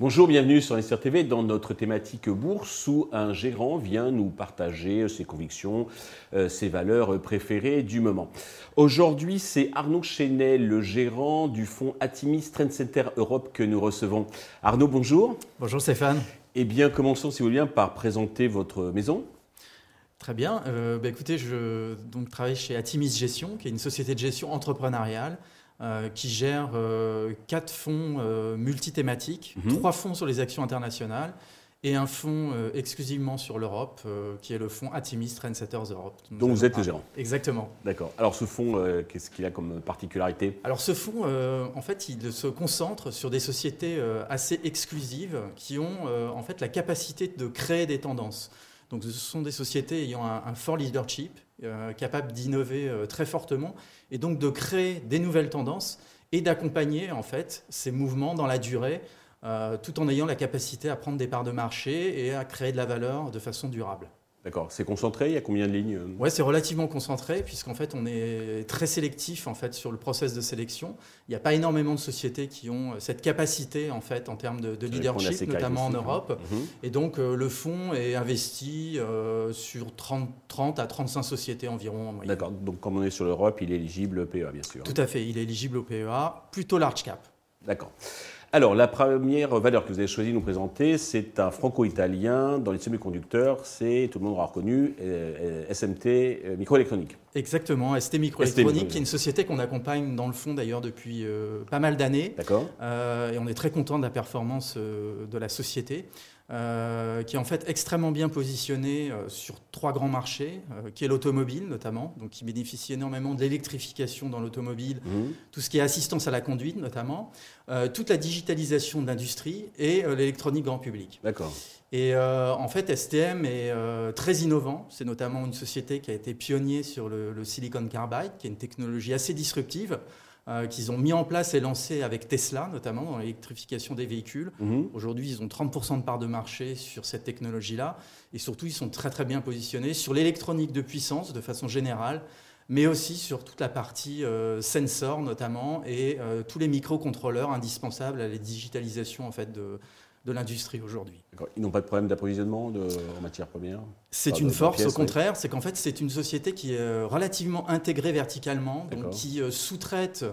Bonjour, bienvenue sur Investir TV dans notre thématique bourse où un gérant vient nous partager ses convictions, euh, ses valeurs préférées du moment. Aujourd'hui, c'est Arnaud Chenet, le gérant du fonds Atimis Trend Center Europe que nous recevons. Arnaud, bonjour. Bonjour Stéphane. Eh bien, commençons si vous voulez bien par présenter votre maison. Très bien. Euh, bah, écoutez, je donc, travaille chez Atimis Gestion, qui est une société de gestion entrepreneuriale euh, qui gère euh, quatre fonds euh, multithématiques, mhm. trois fonds sur les actions internationales et un fonds exclusivement sur l'Europe, qui est le fonds Atimis Trendsetters Europe. Donc vous êtes le gérant Exactement. D'accord. Alors ce fonds, qu'est-ce qu'il a comme particularité? Alors ce fonds, en fait, il se concentre sur des sociétés assez exclusives qui ont en fait la capacité de créer des tendances. Donc ce sont des sociétés ayant un fort leadership, capables d'innover très fortement et donc de créer des nouvelles tendances et d'accompagner en fait ces mouvements dans la durée, euh, tout en ayant la capacité à prendre des parts de marché et à créer de la valeur de façon durable. D'accord. C'est concentré Il y a combien de lignes Oui, c'est relativement concentré, puisqu'en fait, on est très sélectif en fait, sur le process de sélection. Il n'y a pas énormément de sociétés qui ont cette capacité en, fait, en termes de, leadership, notamment en Europe. Mhm. Et donc, euh, le fonds est investi euh, sur 30, 30, à 35 sociétés environ en. D'accord. Donc, comme on est sur l'Europe, il est éligible au PEA, bien sûr. Tout à fait. Il est éligible au PEA, plutôt large cap. D'accord. Alors, la première valeur que vous avez choisi de nous présenter, c'est un franco-italien dans les semi-conducteurs. C'est, tout le monde aura reconnu, euh, euh, SMT euh, Microélectronique. Exactement, ST Microélectronique, qui est une société qu'on accompagne dans le fond d'ailleurs depuis pas mal d'années. D'accord. et on est très content de la performance de la société. Euh, qui est en fait extrêmement bien positionné euh, sur trois grands marchés, euh, qui est l'automobile notamment, donc qui bénéficie énormément de l'électrification dans l'automobile, mmh. tout ce qui est assistance à la conduite notamment, toute la digitalisation de l'industrie et l'électronique grand public. D'accord. Et en fait, STM est très innovant. C'est notamment une société qui a été pionnier sur le, le Silicon Carbide, qui est une technologie assez disruptive. Euh, qu'ils ont mis en place et lancé avec Tesla, notamment dans l'électrification des véhicules. Mhm. Aujourd'hui, ils ont 30% de part de marché sur cette technologie-là. Et surtout, ils sont très très bien positionnés sur l'électronique de puissance de façon générale, mais aussi sur toute la partie euh, sensor notamment et euh, tous les microcontrôleurs indispensables à la digitalisation en fait de, de l'industrie aujourd'hui. Ils n'ont pas de problème d'approvisionnement en matières premières? C'est une force, au contraire. C'est qu'en fait, c'est une société qui est euh, relativement intégrée verticalement, donc qui euh, sous-traite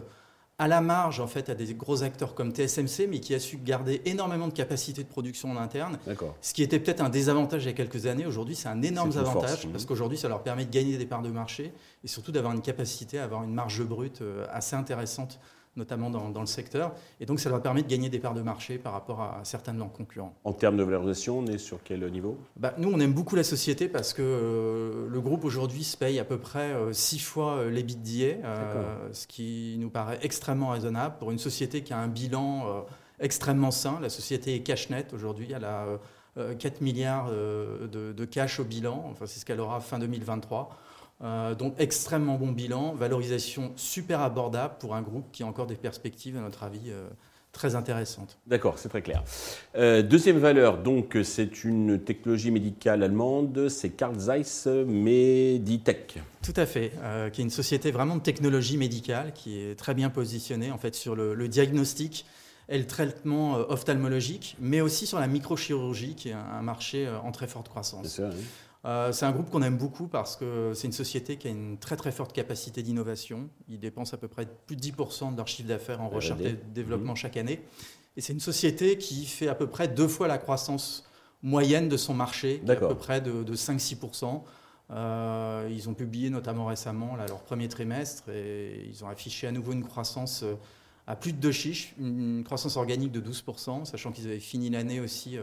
à la marge en fait à des gros acteurs comme TSMC, mais qui a su garder énormément de capacité de production en interne. Ce qui était peut-être un désavantage il y a quelques années. Aujourd'hui, c'est un énorme avantage parce qu'aujourd'hui, ça leur permet de gagner des parts de marché et surtout d'avoir une capacité à avoir une marge brute euh, assez intéressante notamment dans, le secteur. Et donc, ça leur permet de gagner des parts de marché par rapport à, certains de leurs concurrents. En termes de valorisation, on est sur quel niveau? Bah, Nous, on aime beaucoup la société parce que euh, le groupe aujourd'hui se paye à peu près 6 euh, fois euh, les l'EBITDA, euh, ce qui nous paraît extrêmement raisonnable pour une société qui a un bilan extrêmement sain. La société est cash net aujourd'hui, elle a 4 milliards de, de, cash au bilan, enfin, c'est ce qu'elle aura fin 2023. Euh, donc extrêmement bon bilan, valorisation super abordable pour un groupe qui a encore des perspectives, à notre avis, euh, très intéressantes. D'accord, c'est très clair. Euh, deuxième valeur, donc c'est une technologie médicale allemande, c'est Carl Zeiss Meditech. Tout à fait, qui est une société vraiment de technologie médicale qui est très bien positionnée en fait sur le, diagnostic et le traitement ophtalmologique, mais aussi sur la microchirurgie, qui est un, marché en très forte croissance. C'est ça, oui. Euh, c'est un groupe qu'on aime beaucoup parce que c'est une société qui a une très très forte capacité d'innovation. Ils dépensent à peu près plus de 10% de leur chiffre d'affaires en recherche et développement mhm. chaque année. Et c'est une société qui fait à peu près deux fois la croissance moyenne de son marché, à peu près de, 5-6%. Euh, ils ont publié notamment récemment leur premier trimestre et ils ont affiché à nouveau une croissance euh, à plus de deux chiffres, une croissance organique de 12%, sachant qu'ils avaient fini l'année aussi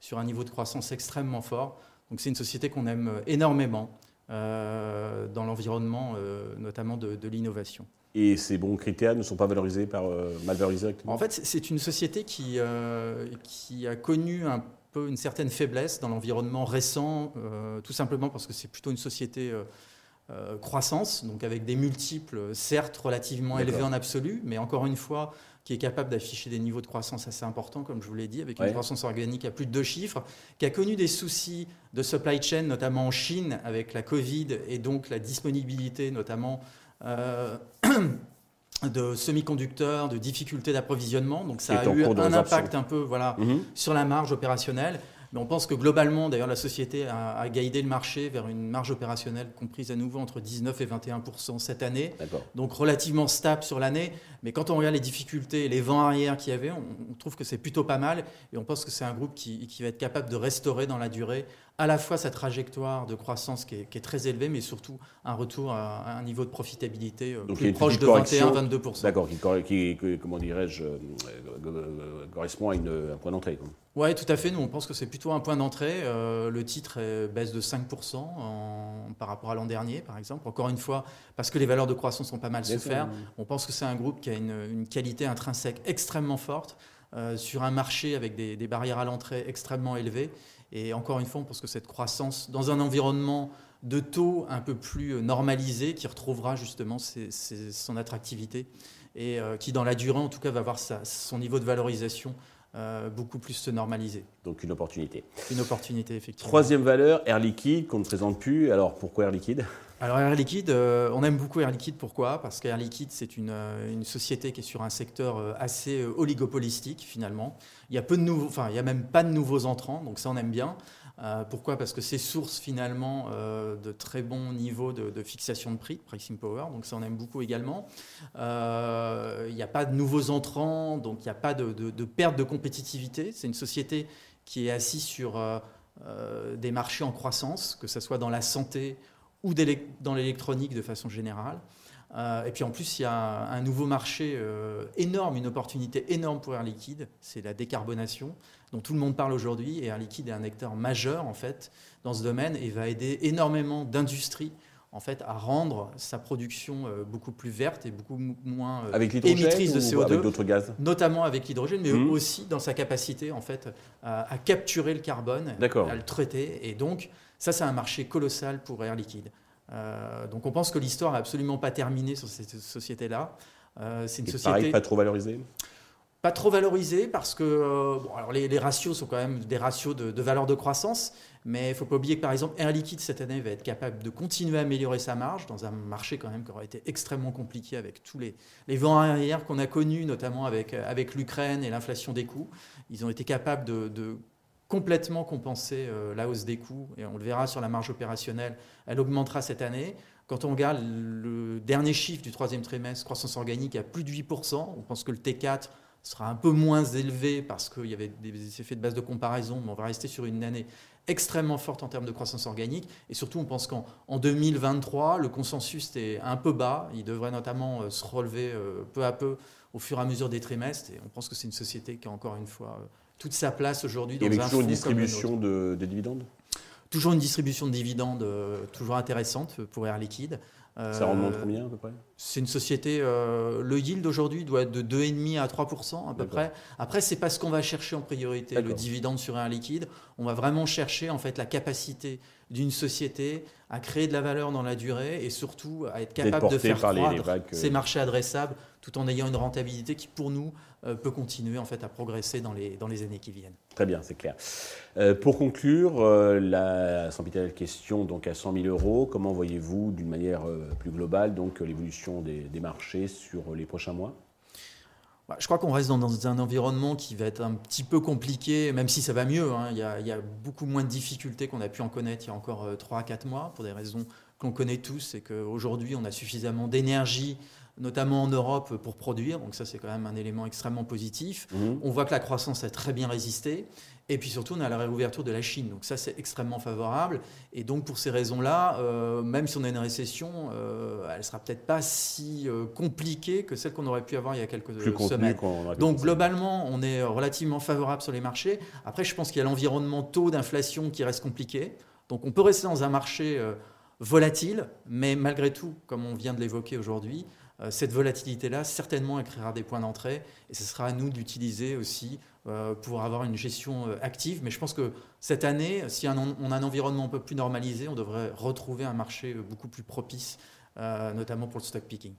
sur un niveau de croissance extrêmement fort. Donc c'est une société qu'on aime euh, énormément euh, dans l'environnement, euh, notamment de, l'innovation. Et ces bons critères ne sont pas valorisés par mal valorisés En fait, c'est une société qui, qui a connu un peu une certaine faiblesse dans l'environnement récent, tout simplement parce que c'est plutôt une société croissance, donc avec des multiples, certes relativement élevés en absolu, mais encore une fois, qui est capable d'afficher des niveaux de croissance assez importants, comme je vous l'ai dit, avec une croissance organique à plus de deux chiffres, qui a connu des soucis de supply chain, notamment en Chine, avec la Covid et donc la disponibilité, notamment. Euh, de semi-conducteurs, de difficultés d'approvisionnement. Donc ça a eu un impact un peu voilà, mhm. sur la marge opérationnelle. Mais on pense que globalement, d'ailleurs, la société a, a, guidé le marché vers une marge opérationnelle comprise à nouveau entre 19 et 21% cette année. Donc relativement stable sur l'année. Mais quand on regarde les difficultés, les vents arrière qu'il y avait, on, trouve que c'est plutôt pas mal. Et on pense que c'est un groupe qui, qui, va être capable de restaurer dans la durée à la fois sa trajectoire de croissance qui est, très élevée, mais surtout un retour à, un niveau de profitabilité euh, plus proche de 21-22%. D'accord, qui, comment dirais-je, euh, euh, correspond à, une, un point d'entrée. Oui, tout à fait. Nous, on pense que c'est plutôt un point d'entrée. le titre baisse de 5% par rapport à l'an dernier, par exemple. Encore une fois, parce que les valeurs de croissance ont pas mal souffert. On pense que c'est un groupe qui a une, qualité intrinsèque extrêmement forte. sur un marché avec des, des barrières à l'entrée extrêmement élevées et encore une fois, on pense que cette croissance, dans un environnement de taux un peu plus normalisé, qui retrouvera justement son attractivité et euh, qui, dans la durée, en tout cas, va avoir son niveau de valorisation euh, beaucoup plus se normaliser. Donc une opportunité. Une opportunité, effectivement. Troisième valeur, Air Liquide, qu'on ne présente plus. Alors pourquoi Air Liquide? Alors Air Liquide, euh, on aime beaucoup Air Liquide. Pourquoi? Parce qu'Air Liquide, c'est une, une, société qui est sur un secteur assez oligopolistique finalement. Il y a peu de nouveaux, il y a même pas de nouveaux entrants, donc ça on aime bien. Euh, pourquoi? Parce que c'est source finalement euh, de très bons niveaux de, fixation de prix, pricing power, donc ça on aime beaucoup également. Euh, il n'y a pas de nouveaux entrants, donc il n'y a pas de, perte de compétitivité. C'est une société qui est assise sur des marchés en croissance, que ce soit dans la santé ou dans l'électronique de façon générale. et puis en plus, il y a un nouveau marché énorme, une opportunité énorme pour Air Liquide, c'est la décarbonation dont tout le monde parle aujourd'hui. Et Air Liquide est un acteur majeur en fait dans ce domaine et va aider énormément d'industries en fait, à rendre sa production euh, beaucoup plus verte et beaucoup moins euh, émettrice de CO2, avec d'autres gaz, notamment avec l'hydrogène, mais mmh. aussi dans sa capacité en fait à, capturer le carbone, à le traiter. Et donc, ça, c'est un marché colossal pour Air Liquide. Euh, donc, on pense que l'histoire n'est absolument pas terminée sur cette société-là. c'est une société pareil, pas trop valorisée? Pas trop valorisé parce que euh, alors les, ratios sont quand même des ratios de, valeur de croissance, mais il ne faut pas oublier que par exemple Air Liquide cette année va être capable de continuer à améliorer sa marge dans un marché quand même qui aurait été extrêmement compliqué avec tous les, les vents arrière qu'on a connus, notamment avec, avec l'Ukraine et l'inflation des coûts. Ils ont été capables de, complètement compenser euh, la hausse des coûts et on le verra sur la marge opérationnelle, elle augmentera cette année. Quand on regarde le dernier chiffre du troisième trimestre, croissance organique à plus de 8%, on pense que le T4 sera un peu moins élevé parce qu'il y avait des effets de base de comparaison, mais on va rester sur une année extrêmement forte en termes de croissance organique. Et surtout, on pense qu'en 2023, le consensus est un peu bas. Il devrait notamment euh, se relever euh, peu à peu au fur et à mesure des trimestres. Et on pense que c'est une société qui a encore une fois euh, toute sa place aujourd'hui dans et avec toujours une distribution de, de, dividendes? Toujours une distribution de dividendes toujours intéressante pour Air Liquide. Ça remonte combien à peu près? C'est une société, euh, le yield aujourd'hui doit être de 2,5 à 3% à peu près. Après, c'est pas ce qu'on va chercher en priorité, le dividende sur un liquide. On va vraiment chercher en fait la capacité d'une société à créer de la valeur dans la durée et surtout à être capable de faire croître euh. ces marchés adressables tout en ayant une rentabilité qui, pour nous, euh, peut continuer en fait à progresser dans les, dans les années qui viennent. Très bien, c'est clair. Euh, pour conclure, euh, la question donc à 100 000 euros, comment voyez-vous d'une manière plus globale donc l'évolution des, des, marchés sur les prochains mois? Bah, je crois qu'on reste dans, un environnement qui va être un petit peu compliqué, même si ça va mieux. Hein. Il, y a, il, y a, beaucoup moins de difficultés qu'on a pu en connaître il y a encore 3 à 4 mois, pour des raisons qu'on connaît tous, c'est qu'aujourd'hui on a suffisamment d'énergie notamment en Europe, pour produire. Donc ça, c'est quand même un élément extrêmement positif. Mhm. On voit que la croissance a très bien résisté. Et puis surtout, on a la réouverture de la Chine. Donc ça, c'est extrêmement favorable. Et donc pour ces raisons-là, euh, même si on a une récession, euh, elle ne sera peut-être pas si euh, compliquée que celle qu'on aurait pu avoir il y a quelques semaines. Donc globalement, on est relativement favorable sur les marchés. Après, je pense qu'il y a l'environnement taux d'inflation qui reste compliqué. Donc on peut rester dans un marché volatile, mais malgré tout, comme on vient de l'évoquer aujourd'hui, euh, cette volatilité-là, certainement, créera des points d'entrée et ce sera à nous d'utiliser aussi euh, pour avoir une gestion euh, active. Mais je pense que cette année, si on a un environnement un peu plus normalisé, on devrait retrouver un marché beaucoup plus propice, notamment pour le stock picking.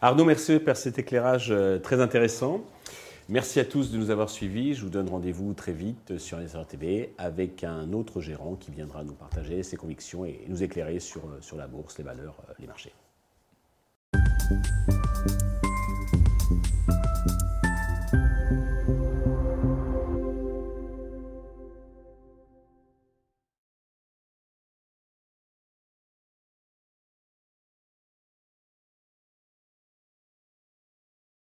Arnaud, merci pour cet éclairage euh, très intéressant. Merci à tous de nous avoir suivis. Je vous donne rendez-vous très vite sur TV avec un autre gérant qui viendra nous partager ses convictions et nous éclairer sur, sur la bourse, les valeurs, les marchés. Thank you.